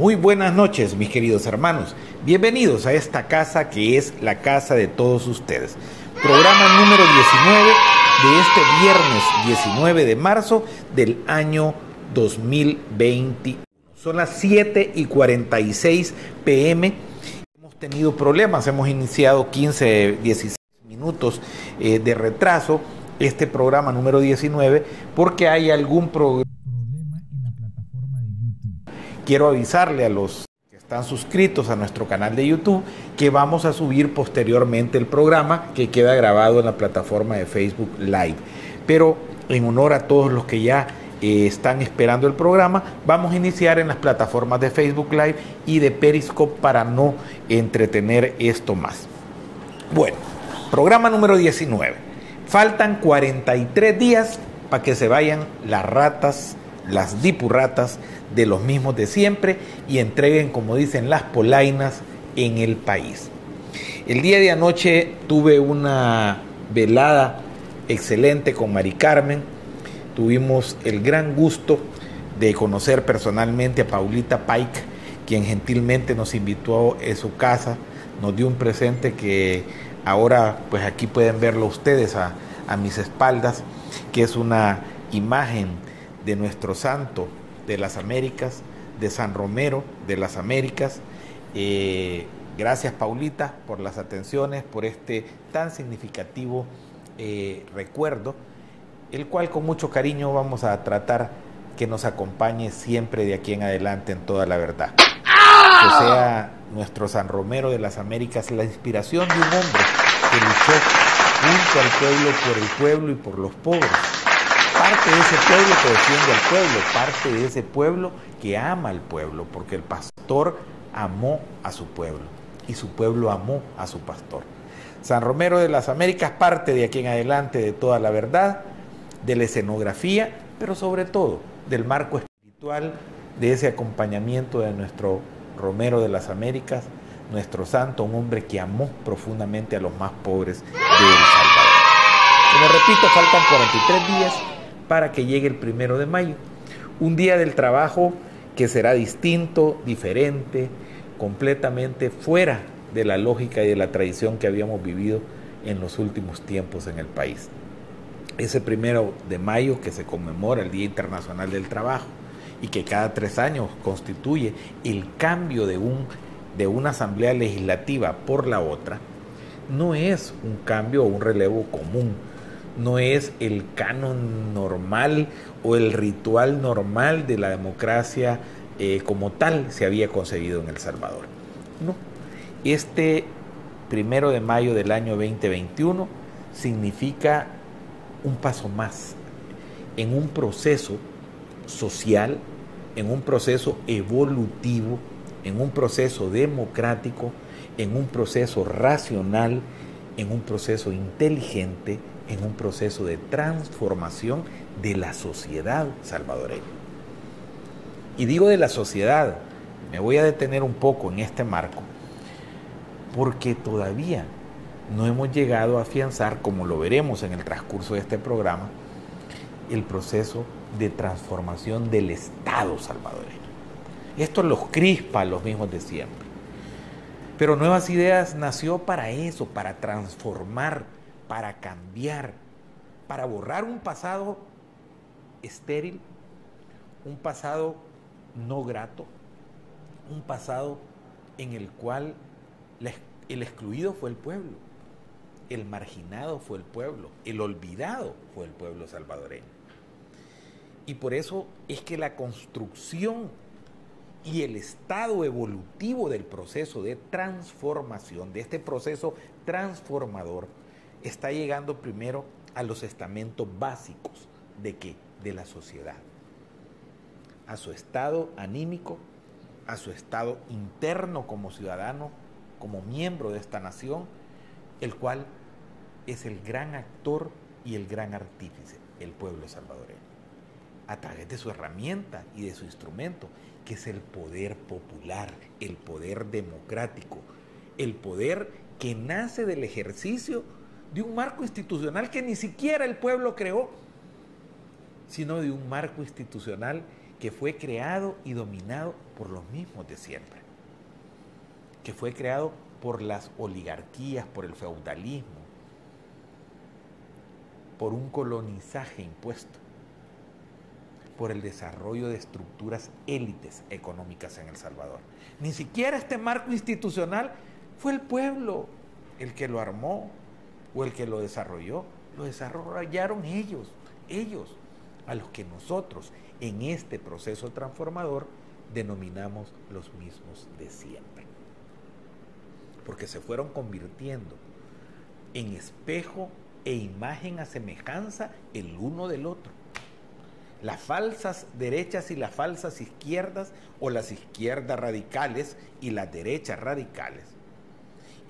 Muy buenas noches, mis queridos hermanos. Bienvenidos a esta casa que es la casa de todos ustedes. Programa número 19 de este viernes 19 de marzo del año 2020. Son las 7 y 46 pm. Hemos tenido problemas, hemos iniciado 15, 16 minutos eh, de retraso este programa número 19 porque hay algún problema Quiero avisarle a los que están suscritos a nuestro canal de YouTube que vamos a subir posteriormente el programa que queda grabado en la plataforma de Facebook Live. Pero en honor a todos los que ya eh, están esperando el programa, vamos a iniciar en las plataformas de Facebook Live y de Periscope para no entretener esto más. Bueno, programa número 19. Faltan 43 días para que se vayan las ratas, las dipurratas de los mismos de siempre y entreguen, como dicen, las polainas en el país. El día de anoche tuve una velada excelente con Mari Carmen. Tuvimos el gran gusto de conocer personalmente a Paulita Pike, quien gentilmente nos invitó a su casa, nos dio un presente que Ahora, pues aquí pueden verlo ustedes a, mis espaldas, que es una imagen de nuestro santo de las Américas, de San Romero de las Américas. Eh, gracias Paulita por las atenciones, por este tan significativo eh, recuerdo, el cual con mucho cariño vamos a tratar que nos acompañe siempre de aquí en adelante en toda la verdad. Que sea nuestro San Romero de las Américas, la inspiración de un hombre que luchó junto al pueblo por el pueblo y por los pobres. Parte de ese pueblo que defiende al pueblo, parte de ese pueblo que ama al pueblo, porque el pastor amó a su pueblo y su pueblo amó a su pastor. San Romero de las Américas parte de aquí en adelante de toda la verdad, de la escenografía, pero sobre todo del marco espiritual, de ese acompañamiento de nuestro Romero de las Américas, nuestro santo, un hombre que amó profundamente a los más pobres de El Salvador. Como repito, faltan 43 días para que llegue el primero de mayo. Un día del trabajo que será distinto, diferente, completamente fuera de la lógica y de la tradición que habíamos vivido en los últimos tiempos en el país. Ese primero de mayo que se conmemora el Día Internacional del Trabajo y que cada tres años constituye el cambio de, un, de una asamblea legislativa por la otra, no es un cambio o un relevo común, no es el canon normal o el ritual normal de la democracia eh, como tal se había concebido en El Salvador. No, este primero de mayo del año 2021 significa un paso más en un proceso social, en un proceso evolutivo, en un proceso democrático, en un proceso racional, en un proceso inteligente, en un proceso de transformación de la sociedad salvadoreña. Y digo de la sociedad, me voy a detener un poco en este marco, porque todavía no hemos llegado a afianzar, como lo veremos en el transcurso de este programa, el proceso de transformación del Estado salvadoreño. Esto los crispa a los mismos de siempre. Pero Nuevas Ideas nació para eso, para transformar, para cambiar, para borrar un pasado estéril, un pasado no grato, un pasado en el cual el excluido fue el pueblo, el marginado fue el pueblo, el olvidado fue el pueblo salvadoreño. Y por eso es que la construcción y el estado evolutivo del proceso de transformación, de este proceso transformador, está llegando primero a los estamentos básicos de qué? De la sociedad. A su estado anímico, a su estado interno como ciudadano, como miembro de esta nación, el cual es el gran actor y el gran artífice, el pueblo salvadoreño a través de su herramienta y de su instrumento, que es el poder popular, el poder democrático, el poder que nace del ejercicio de un marco institucional que ni siquiera el pueblo creó, sino de un marco institucional que fue creado y dominado por los mismos de siempre, que fue creado por las oligarquías, por el feudalismo, por un colonizaje impuesto, por el desarrollo de estructuras élites económicas en El Salvador. Ni siquiera este marco institucional fue el pueblo el que lo armó o el que lo desarrolló, lo desarrollaron ellos, ellos, a los que nosotros en este proceso transformador denominamos los mismos de siempre. Porque se fueron convirtiendo en espejo e imagen a semejanza el uno del otro. Las falsas derechas y las falsas izquierdas o las izquierdas radicales y las derechas radicales.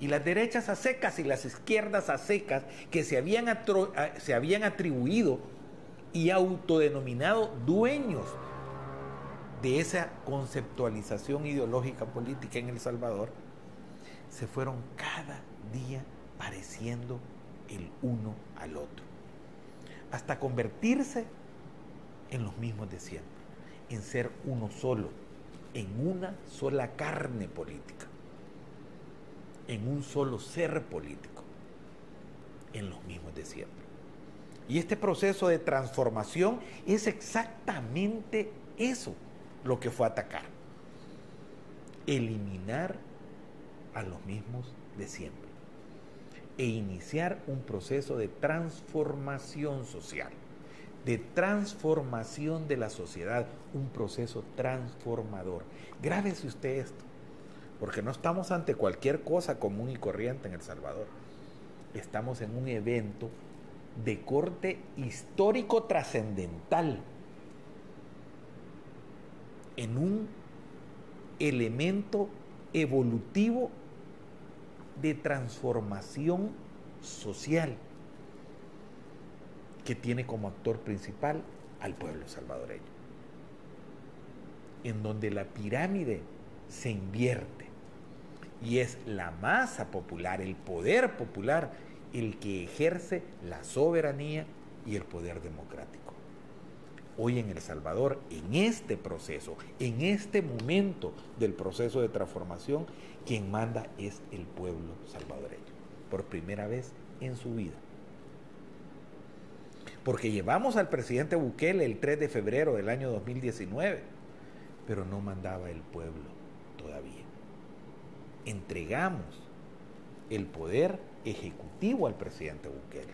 Y las derechas a secas y las izquierdas a secas que se habían, se habían atribuido y autodenominado dueños de esa conceptualización ideológica política en El Salvador, se fueron cada día pareciendo el uno al otro, hasta convertirse en los mismos de siempre, en ser uno solo, en una sola carne política, en un solo ser político, en los mismos de siempre. Y este proceso de transformación es exactamente eso lo que fue atacar. Eliminar a los mismos de siempre e iniciar un proceso de transformación social, de transformación de la sociedad, un proceso transformador. Grábese usted esto, porque no estamos ante cualquier cosa común y corriente en El Salvador. Estamos en un evento de corte histórico trascendental, en un elemento evolutivo de transformación social que tiene como actor principal al pueblo salvadoreño, en donde la pirámide se invierte y es la masa popular, el poder popular, el que ejerce la soberanía y el poder democrático. Hoy en El Salvador, en este proceso, en este momento del proceso de transformación, quien manda es el pueblo salvadoreño, por primera vez en su vida. Porque llevamos al presidente Bukele el 3 de febrero del año 2019, pero no mandaba el pueblo todavía. Entregamos el poder ejecutivo al presidente Bukele.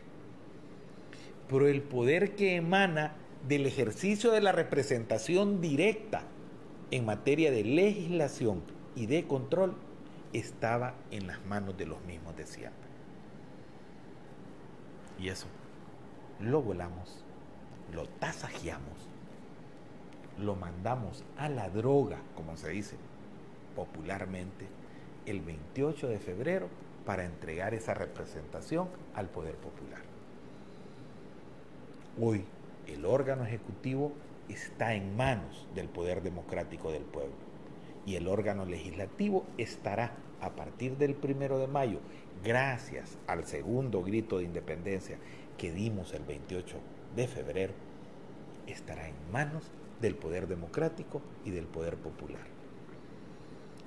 Pero el poder que emana del ejercicio de la representación directa en materia de legislación y de control estaba en las manos de los mismos de siempre. Y eso lo volamos, lo tasajeamos, lo mandamos a la droga, como se dice popularmente, el 28 de febrero para entregar esa representación al poder popular. Hoy el órgano ejecutivo está en manos del poder democrático del pueblo y el órgano legislativo estará a partir del primero de mayo, gracias al segundo grito de independencia que dimos el 28 de febrero, estará en manos del poder democrático y del poder popular.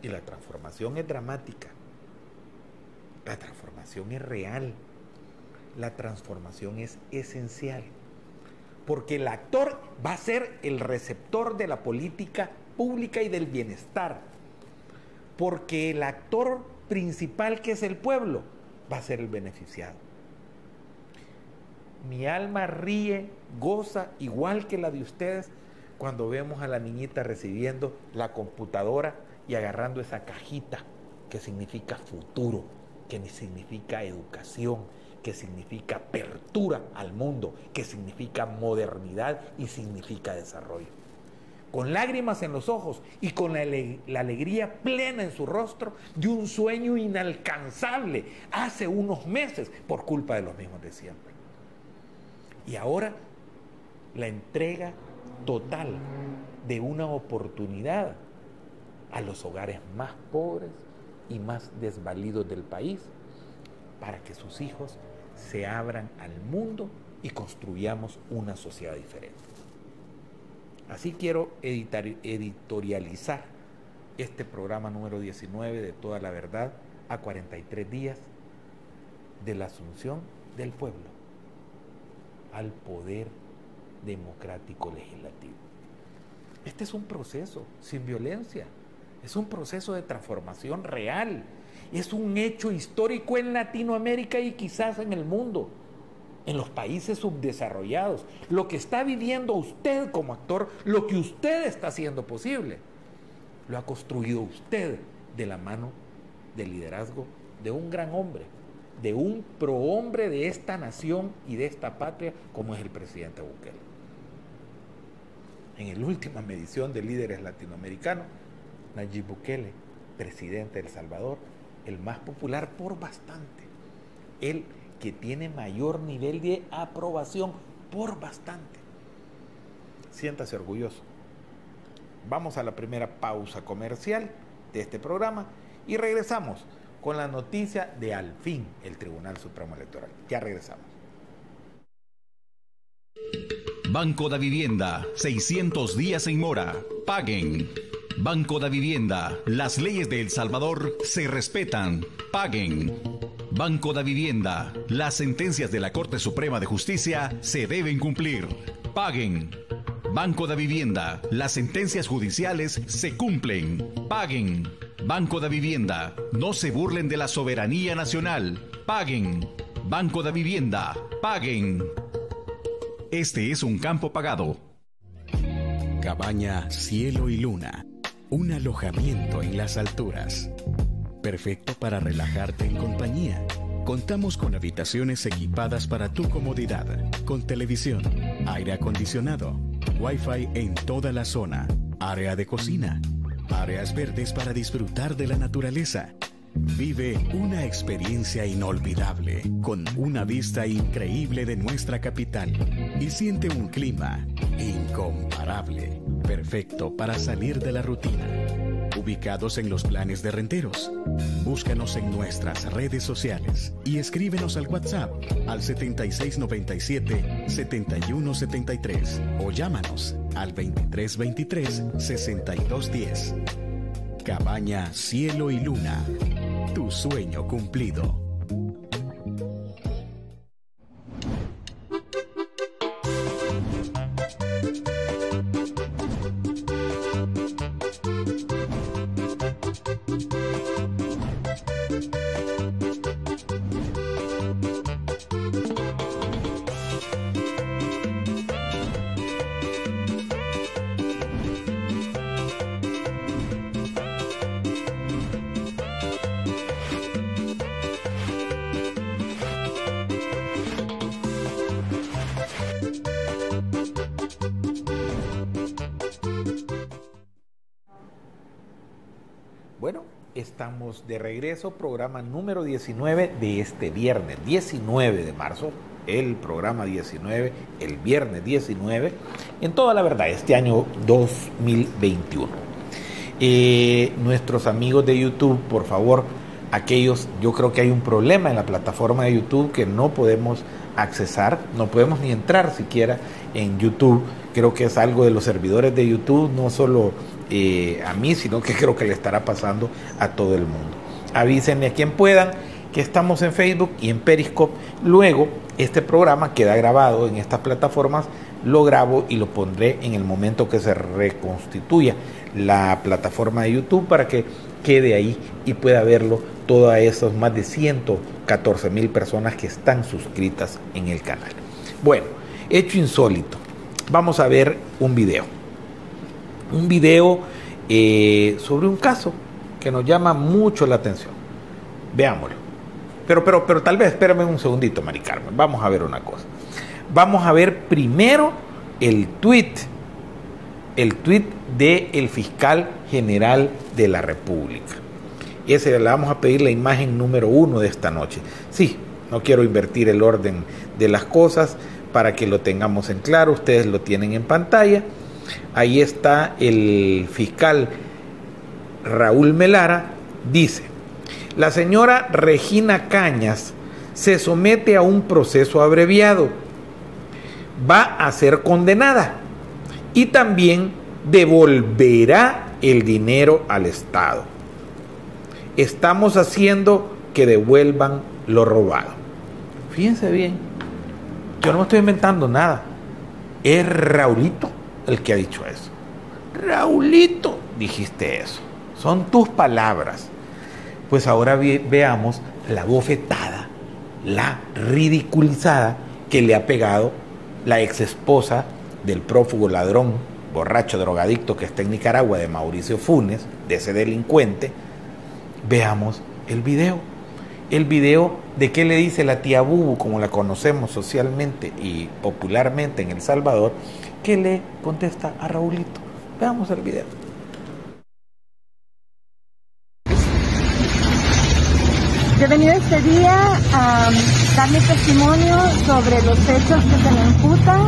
Y la transformación es dramática. La transformación es real. La transformación es esencial. Porque el actor va a ser el receptor de la política pública y del bienestar. Porque el actor principal que es el pueblo va a ser el beneficiado. Mi alma ríe, goza igual que la de ustedes cuando vemos a la niñita recibiendo la computadora y agarrando esa cajita que significa futuro, que significa educación, que significa apertura al mundo, que significa modernidad y significa desarrollo. Con lágrimas en los ojos y con la, la, alegría plena en su rostro de un sueño inalcanzable hace unos meses por culpa de los mismos de siempre. Y ahora la entrega total de una oportunidad a los hogares más pobres y más desvalidos del país para que sus hijos se abran al mundo y construyamos una sociedad diferente. Así quiero editorializar este programa número 19 de Toda la Verdad a 43 días de la asunción del pueblo al poder democrático legislativo. Este es un proceso sin violencia, es un proceso de transformación real, es un hecho histórico en Latinoamérica y quizás en el mundo, en los países subdesarrollados. Lo que está viviendo usted como actor, lo que usted está haciendo posible, lo ha construido usted de la mano del liderazgo de un gran hombre, de un prohombre de esta nación y de esta patria como es el presidente Bukele. En la última medición de líderes latinoamericanos, Nayib Bukele, presidente de El Salvador, el más popular por bastante, el que tiene mayor nivel de aprobación por bastante. Siéntase orgulloso. Vamos a la primera pausa comercial de este programa y regresamos con la noticia de al fin el Tribunal Supremo Electoral. Ya regresamos. Banco da Vivienda, 600 días en mora. Paguen. Banco da Vivienda, las leyes de El Salvador se respetan. Paguen. Banco da Vivienda, las sentencias de la Corte Suprema de Justicia se deben cumplir. Paguen. Banco da Vivienda, las sentencias judiciales se cumplen. Paguen. Banco da Vivienda, no se burlen de la soberanía nacional. Paguen. Banco da Vivienda, paguen. Este es un campo pagado. Cabaña Cielo y Luna. Un alojamiento en las alturas. Perfecto para relajarte en compañía. Contamos con habitaciones equipadas para tu comodidad, con televisión, aire acondicionado, wifi en toda la zona, área de cocina, áreas verdes para disfrutar de la naturaleza Vive una experiencia inolvidable con una vista increíble de nuestra capital y siente un clima incomparable, perfecto para salir de la rutina. Ubicados en los planes de renteros. Búscanos en nuestras redes sociales y escríbenos al WhatsApp al 7697-7173 o llámanos al 2323-6210. Cabaña Cielo y Luna. Tu sueño cumplido. Estamos de regreso, programa número 19 de este viernes, 19 de marzo, el programa 19, el viernes 19, en toda la verdad, este año 2021. Eh, nuestros amigos de YouTube, por favor, aquellos, yo creo que hay un problema en la plataforma de YouTube que no podemos accesar, no podemos ni entrar siquiera en YouTube. Creo que es algo de los servidores de YouTube, no solo eh, a mí, sino que creo que le estará pasando a todo el mundo. Avísenme a quien puedan que estamos en Facebook y en Periscope. Luego, este programa queda grabado en estas plataformas, lo grabo y lo pondré en el momento que se reconstituya la plataforma de YouTube para que quede ahí y pueda verlo todas esas más de 114 mil personas que están suscritas en el canal. Bueno, hecho insólito. Vamos a ver un video un video eh, sobre un caso que nos llama mucho la atención. Veámoslo. Pero, pero, pero tal vez, espérame un segundito, Mari Carmen. Vamos a ver una cosa. Vamos a ver primero el tweet, el tweet del fiscal general de la República. Ese le vamos a pedir la imagen número uno de esta noche. Sí, no quiero invertir el orden de las cosas para que lo tengamos en claro. Ustedes lo tienen en pantalla. Ahí está el fiscal Raúl Melara, dice, la señora Regina Cañas se somete a un proceso abreviado, va a ser condenada y también devolverá el dinero al Estado. Estamos haciendo que devuelvan lo robado. Fíjense bien, yo no me estoy inventando nada. Es Raulito el que ha dicho eso. Raulito, dijiste eso. Son tus palabras. Pues ahora veamos la bofetada, la ridiculizada que le ha pegado la ex esposa del prófugo ladrón, borracho, drogadicto que está en Nicaragua, de Mauricio Funes, de ese delincuente. Veamos el video. El video de qué le dice la tía Bubu, como la conocemos socialmente y popularmente en El Salvador, que le contesta a Raulito. Veamos el video. Yo he venido este día a darle testimonio sobre los hechos que se me imputan.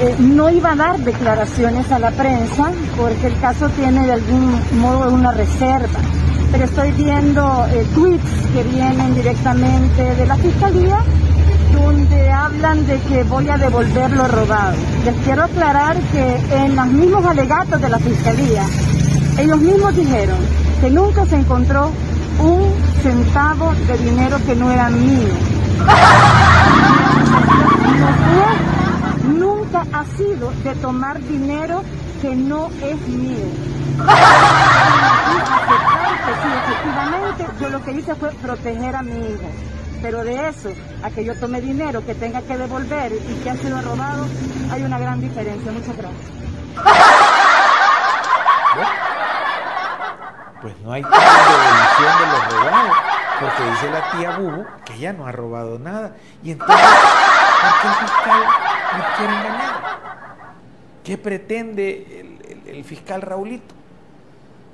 Eh, no iba a dar declaraciones a la prensa porque el caso tiene de algún modo una reserva, pero estoy viendo eh, tweets que vienen directamente de la Fiscalía donde hablan de que voy a devolver lo robado. Les quiero aclarar que en los mismos alegatos de la Fiscalía, ellos mismos dijeron que nunca se encontró un centavo de dinero que no era mío. nunca ha sido de tomar dinero que no es mío. sí, efectivamente, yo lo que hice fue proteger a mi hijo. Pero de eso, a que yo tome dinero que tenga que devolver y que ha sido robado, hay una gran diferencia. Muchas gracias. Pues no hay devolución de los robados, porque dice la tía Bubu que ella no ha robado nada. Y entonces, ¿por qué el fiscal nos quiere engañar? ¿Qué pretende el, el fiscal Raulito?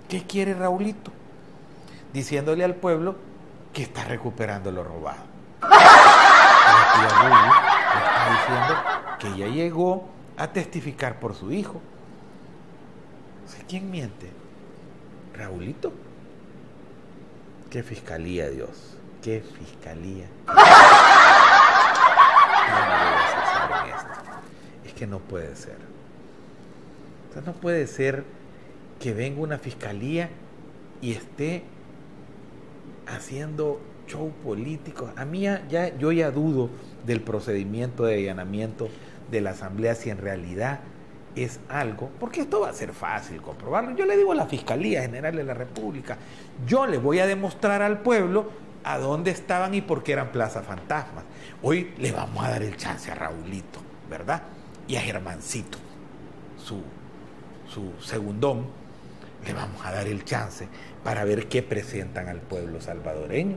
¿Qué quiere Raulito? Diciéndole al pueblo que está recuperando lo robado. La tía está diciendo que ella llegó a testificar por su hijo. ¿Quién miente? Raulito. ¿Qué fiscalía, Dios? ¿Qué fiscalía? Es que no puede ser. O sea, no puede ser que venga una fiscalía y esté haciendo show político. A mí ya, yo ya dudo del procedimiento de allanamiento de la Asamblea si en realidad es algo, porque esto va a ser fácil comprobarlo. Yo le digo a la Fiscalía General de la República, yo le voy a demostrar al pueblo a dónde estaban y por qué eran Plaza Fantasmas. Hoy le vamos a dar el chance a Raulito, ¿verdad? Y a Germancito, su, su segundón, le vamos a dar el chance para ver qué presentan al pueblo salvadoreño.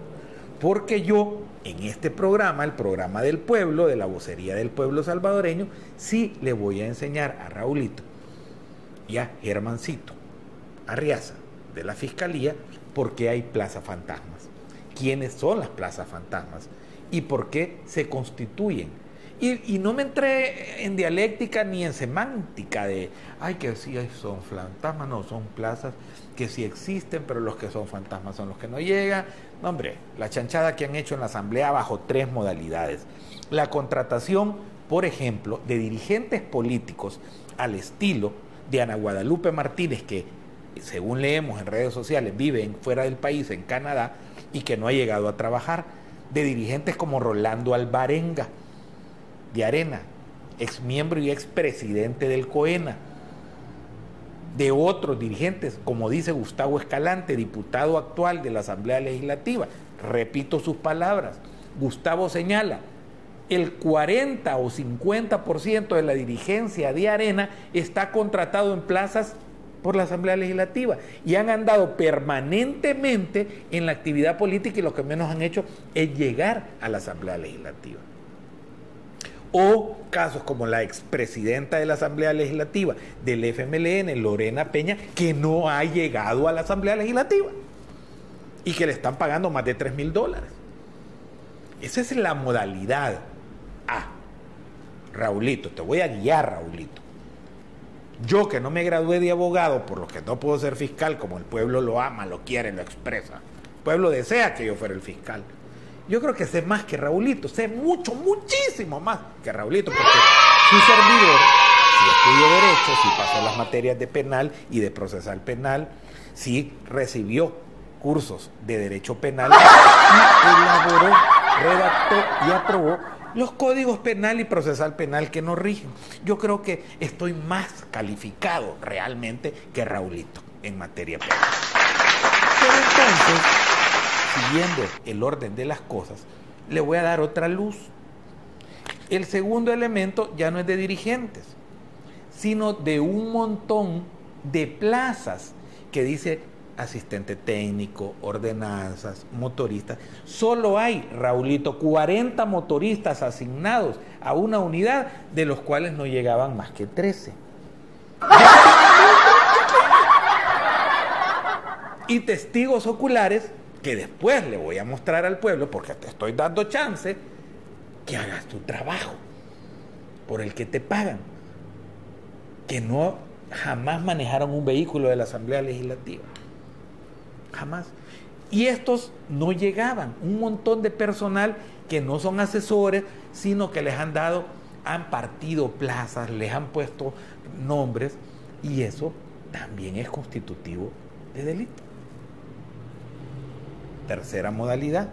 Porque yo, en este programa, el programa del pueblo, de la vocería del pueblo salvadoreño, sí le voy a enseñar a Raulito y a Germancito Arriaza de la Fiscalía por qué hay plazas fantasmas, quiénes son las plazas fantasmas y por qué se constituyen y, no me entré en dialéctica ni en semántica de, ay, que sí son fantasmas, no, son plazas que sí existen, pero los que son fantasmas son los que no llegan. No, hombre, la chanchada que han hecho en la Asamblea bajo tres modalidades. La contratación, por ejemplo, de dirigentes políticos al estilo de Ana Guadalupe Martínez, que según leemos en redes sociales vive fuera del país, en Canadá, y que no ha llegado a trabajar, de dirigentes como Rolando Alvarenga, de Arena, ex miembro y ex presidente del COENA, de otros dirigentes, como dice Gustavo Escalante, diputado actual de la Asamblea Legislativa. Repito sus palabras. Gustavo señala, el 40 o 50% de la dirigencia de Arena está contratado en plazas por la Asamblea Legislativa y han andado permanentemente en la actividad política y lo que menos han hecho es llegar a la Asamblea Legislativa o casos como la expresidenta de la Asamblea Legislativa del FMLN, Lorena Peña, que no ha llegado a la Asamblea Legislativa y que le están pagando más de 3 mil dólares. Esa es la modalidad. Ah, Raulito, te voy a guiar, Raulito. Yo que no me gradué de abogado, por lo que no puedo ser fiscal, como el pueblo lo ama, lo quiere, lo expresa. El pueblo desea que yo fuera el fiscal. Yo creo que sé más que Raulito, sé mucho, muchísimo más que Raulito, porque su servidor, sí estudió Derecho, sí pasó las materias de penal y de procesal penal, sí recibió cursos de Derecho Penal y elaboró, redactó y aprobó los códigos penal y procesal penal que nos rigen. Yo creo que estoy más calificado realmente que Raulito en materia penal. Pero entonces, siguiendo el orden de las cosas, le voy a dar otra luz. El segundo elemento ya no es de dirigentes, sino de un montón de plazas que dice asistente técnico, ordenanzas, motoristas. Solo hay, Raulito, 40 motoristas asignados a una unidad, de los cuales no llegaban más que 13. y testigos oculares que después le voy a mostrar al pueblo, porque te estoy dando chance, que hagas tu trabajo por el que te pagan, que no jamás manejaron un vehículo de la Asamblea Legislativa, jamás. Y estos no llegaban, un montón de personal que no son asesores, sino que les han dado, han partido plazas, les han puesto nombres, y eso también es constitutivo de delito. Tercera modalidad,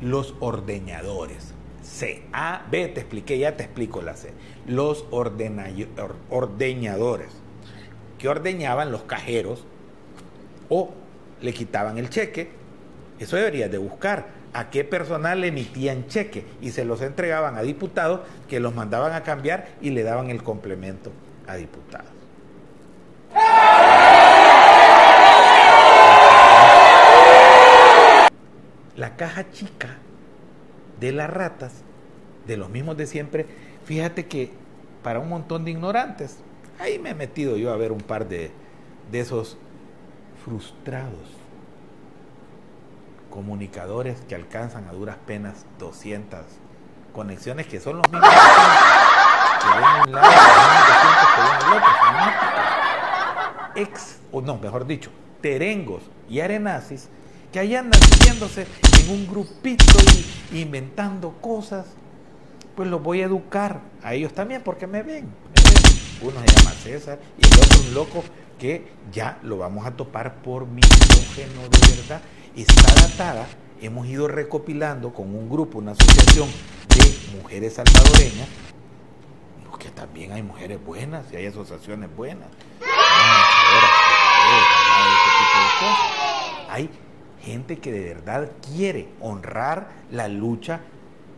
los ordeñadores. C. A, B, te expliqué, ya te explico la C. Los ordeñadores, que ordeñaban los cajeros o le quitaban el cheque. Eso deberías de buscar. A qué personal le emitían cheque y se los entregaban a diputados que los mandaban a cambiar y le daban el complemento a diputados. La caja chica de las ratas, de los mismos de siempre, fíjate que para un montón de ignorantes, ahí me he metido yo a ver un par de, de esos frustrados comunicadores que alcanzan a duras penas 200 conexiones que son los mismos que un lado que otro, ex, o no, mejor dicho, terengos y arenazis que ahí andan siguiéndose en un grupito y inventando cosas, pues los voy a educar a ellos también porque me ven. Uno se llama César y el otro un loco que ya lo vamos a topar por misógeno de verdad. Está datada, hemos ido recopilando con un grupo, una asociación de mujeres salvadoreñas, que también hay mujeres buenas y hay asociaciones buenas. Hay gente que de verdad quiere honrar la lucha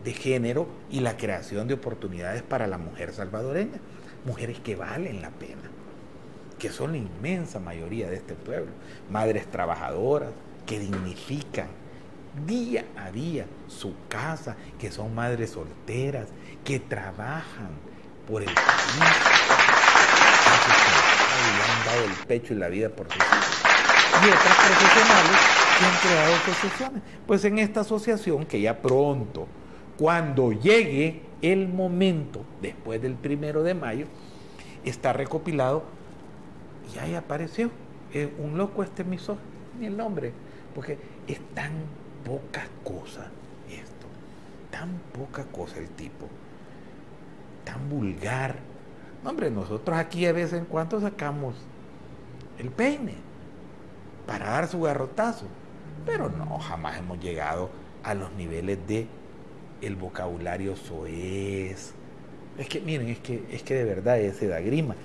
de género y la creación de oportunidades para la mujer salvadoreña. Mujeres que valen la pena, que son la inmensa mayoría de este pueblo. Madres trabajadoras que dignifican día a día su casa, que son madres solteras, que trabajan por el país, que han dado el pecho y la vida por sus hijos. Y otras profesionales que han creado asociaciones. Pues en esta asociación, que ya pronto, cuando llegue el momento, después del primero de mayo, está recopilado y ahí apareció un loco este emisor, ni el nombre, porque es tan poca cosa esto, tan poca cosa el tipo, tan vulgar. hombre, nosotros aquí a vez en cuando sacamos el peine para dar su garrotazo. Pero no, jamás hemos llegado a los niveles de el vocabulario soez. Es que, miren, es que, es que de verdad ese da grima.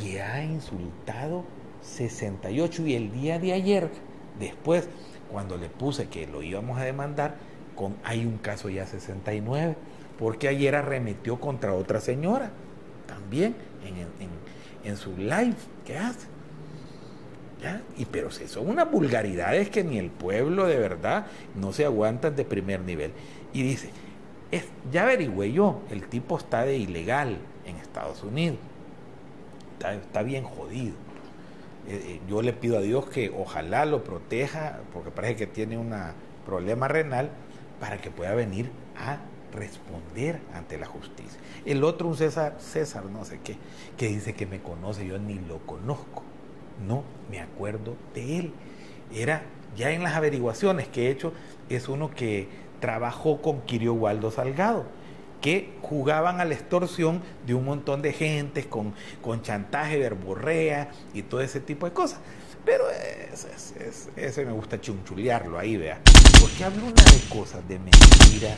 Y ha insultado 68. Y el día de ayer, después, cuando le puse que lo íbamos a demandar, con, hay un caso ya 69. Porque ayer arremetió contra otra señora, también, en, en, en su live que hace. Y pero si son unas vulgaridades que ni el pueblo de verdad no se aguantan de primer nivel. Y dice, es, ya averigüé yo, el tipo está de ilegal en Estados Unidos. Está, bien jodido. Eh, eh, yo le pido a Dios que ojalá lo proteja, porque parece que tiene un problema renal, para que pueda venir a responder ante la justicia. El otro, un César, César, no sé qué, que dice que me conoce, yo ni lo conozco no me acuerdo de él. Era, ya en las averiguaciones que he hecho, es uno que trabajó con Kirio Waldo Salgado. que jugaban a la extorsión de un montón de gente con, con chantaje, verborrea y todo ese tipo de cosas. Pero ese me gusta chunchulearlo ahí, vea. Porque habla una de cosas de mentira.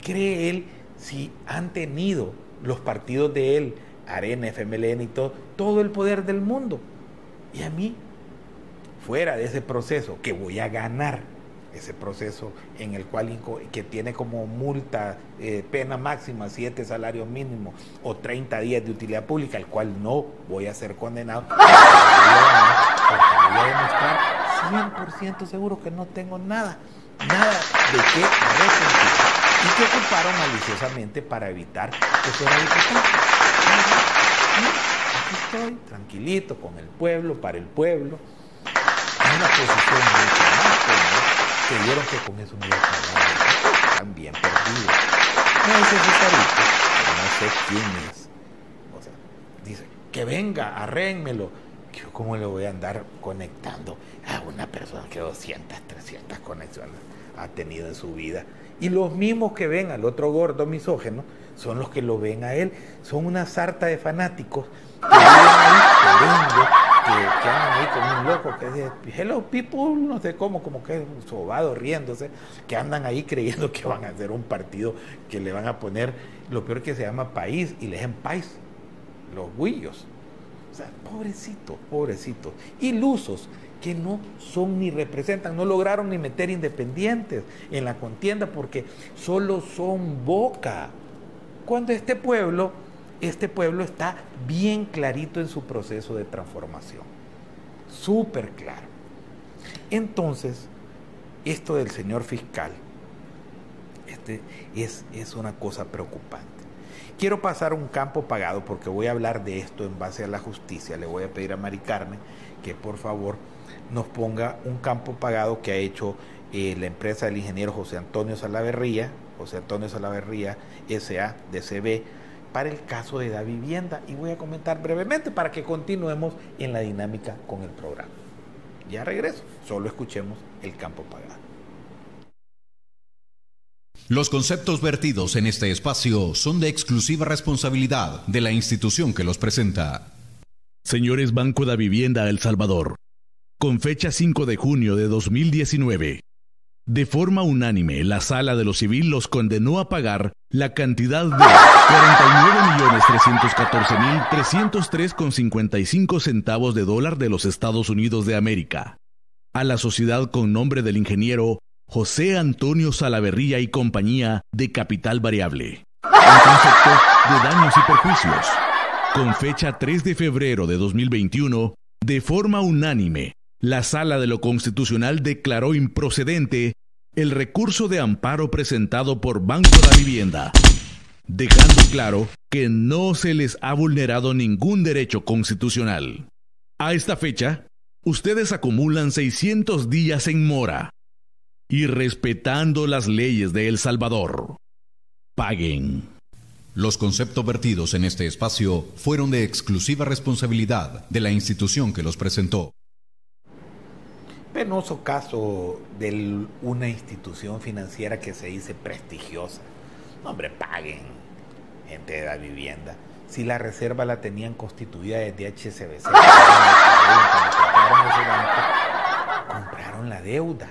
Cree él si han tenido los partidos de él, Arena, FMLN y todo, todo el poder del mundo. Y a mí, fuera de ese proceso, que voy a ganar, ese proceso en el cual que tiene como multa eh, pena máxima siete salarios mínimos o 30 días de utilidad pública, el cual no voy a ser condenado, porque voy a demostrar 100% seguro que no tengo nada, nada de qué arrepentir y que ocuparon maliciosamente para evitar que fuera diputado. Estoy, tranquilito, con el pueblo, para el pueblo, en una posición mucho más creyeron que con eso me iba a acabar. Están bien perdidos. Es no sé quién es. O sea, dice, que venga, arrénmelo. Yo cómo le voy a andar conectando a una persona que 200, 300 conexiones ha tenido en su vida. Y los mismos que ven al otro gordo misógeno son los que lo ven a él. Son una sarta de fanáticos que andan ahí con un loco que dice, hello people, no sé cómo, como que sobado, riéndose, que andan ahí creyendo que van a hacer un partido que le van a poner, lo peor que se llama país, y le dicen país, los guillos. O sea, pobrecitos, pobrecitos. Ilusos, que no son ni representan, no lograron ni meter independientes en la contienda porque solo son boca. Cuando este pueblo este pueblo está bien clarito en su proceso de transformación. Súper claro. Entonces, esto del señor fiscal este, es, es una cosa preocupante. Quiero pasar un campo pagado porque voy a hablar de esto en base a la justicia. Le voy a pedir a Mari Carmen que por favor nos ponga un campo pagado que ha hecho eh, la empresa del ingeniero José Antonio Salaverría, José Antonio Salaverría SA, DCB, para el caso de la vivienda y voy a comentar brevemente para que continuemos en la dinámica con el programa. Ya regreso, solo escuchemos el campo pagado. Los conceptos vertidos en este espacio son de exclusiva responsabilidad de la institución que los presenta. Señores Banco de Vivienda El Salvador, con fecha 5 de junio de 2019 de forma unánime, la Sala de lo Civil los condenó a pagar la cantidad de 49.314.303,55 centavos de dólar de los Estados Unidos de América a la sociedad con nombre del ingeniero José Antonio Salaverría y compañía de capital variable, en concepto de daños y perjuicios. Con fecha 3 de febrero de 2021, de forma unánime, la Sala de lo Constitucional declaró improcedente el recurso de amparo presentado por Banco de Vivienda, dejando claro que no se les ha vulnerado ningún derecho constitucional. A esta fecha, ustedes acumulan 600 días en mora y respetando las leyes de El Salvador. Paguen. Los conceptos vertidos en este espacio fueron de exclusiva responsabilidad de la institución que los presentó penoso caso de una institución financiera que se dice prestigiosa. hombre, paguen, gente de la vivienda. Si la reserva la tenían constituida desde HCBC, compraron la deuda.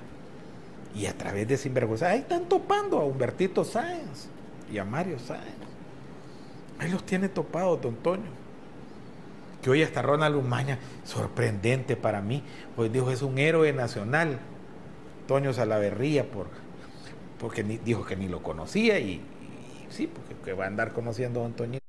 Y a través de sinvergüenza, ahí están topando a Humbertito Sáenz y a Mario Sáenz. Ahí los tiene topados, don Toño que hoy está Ronald Umaña, sorprendente para mí, pues dijo, es un héroe nacional, Toño Salaverría, por, porque dijo que ni lo conocía y, sí, porque va a andar conociendo a don